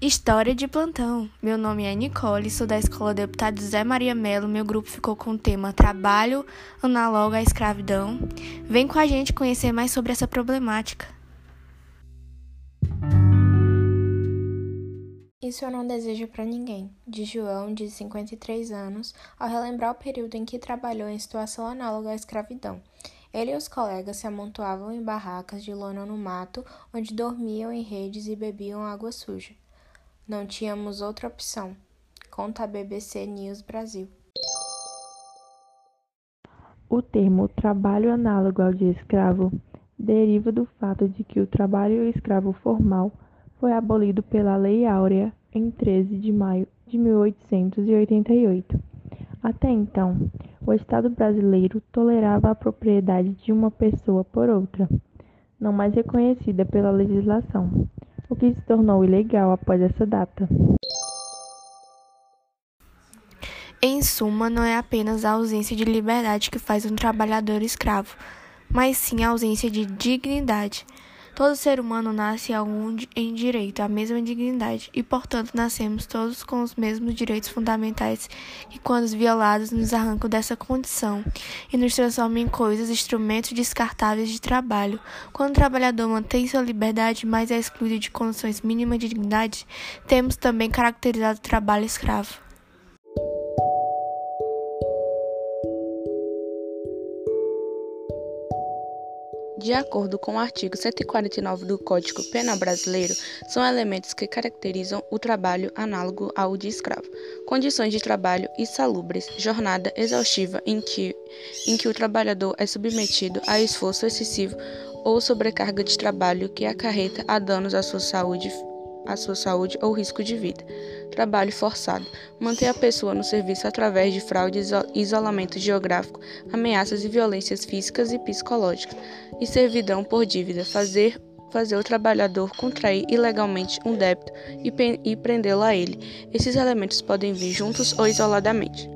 História de plantão. Meu nome é Nicole, sou da Escola Deputado José Maria Melo. Meu grupo ficou com o tema Trabalho análogo à escravidão. Vem com a gente conhecer mais sobre essa problemática. Isso eu não desejo para ninguém, de João, de 53 anos, ao relembrar o período em que trabalhou em situação análoga à escravidão. Ele e os colegas se amontoavam em barracas de lona no mato, onde dormiam em redes e bebiam água suja. Não tínhamos outra opção, conta a BBC News Brasil. O termo trabalho análogo ao de escravo deriva do fato de que o trabalho escravo formal foi abolido pela Lei Áurea em 13 de maio de 1888. Até então, o Estado brasileiro tolerava a propriedade de uma pessoa por outra, não mais reconhecida pela legislação que se tornou ilegal após essa data. Em suma, não é apenas a ausência de liberdade que faz um trabalhador escravo, mas sim a ausência de dignidade. Todo ser humano nasce em direito à mesma dignidade e, portanto, nascemos todos com os mesmos direitos fundamentais que, quando violados, nos arrancam dessa condição e nos transformam em coisas, instrumentos descartáveis de trabalho. Quando o trabalhador mantém sua liberdade, mas é excluído de condições mínimas de dignidade, temos também caracterizado o trabalho escravo. De acordo com o artigo 149 do Código Penal Brasileiro, são elementos que caracterizam o trabalho análogo ao de escravo: condições de trabalho insalubres, jornada exaustiva em que, em que o trabalhador é submetido a esforço excessivo ou sobrecarga de trabalho que acarreta a danos à sua saúde a sua saúde ou risco de vida. Trabalho forçado. Manter a pessoa no serviço através de fraude, isolamento geográfico, ameaças e violências físicas e psicológicas. E servidão por dívida. Fazer fazer o trabalhador contrair ilegalmente um débito e, e prendê-lo a ele. Esses elementos podem vir juntos ou isoladamente.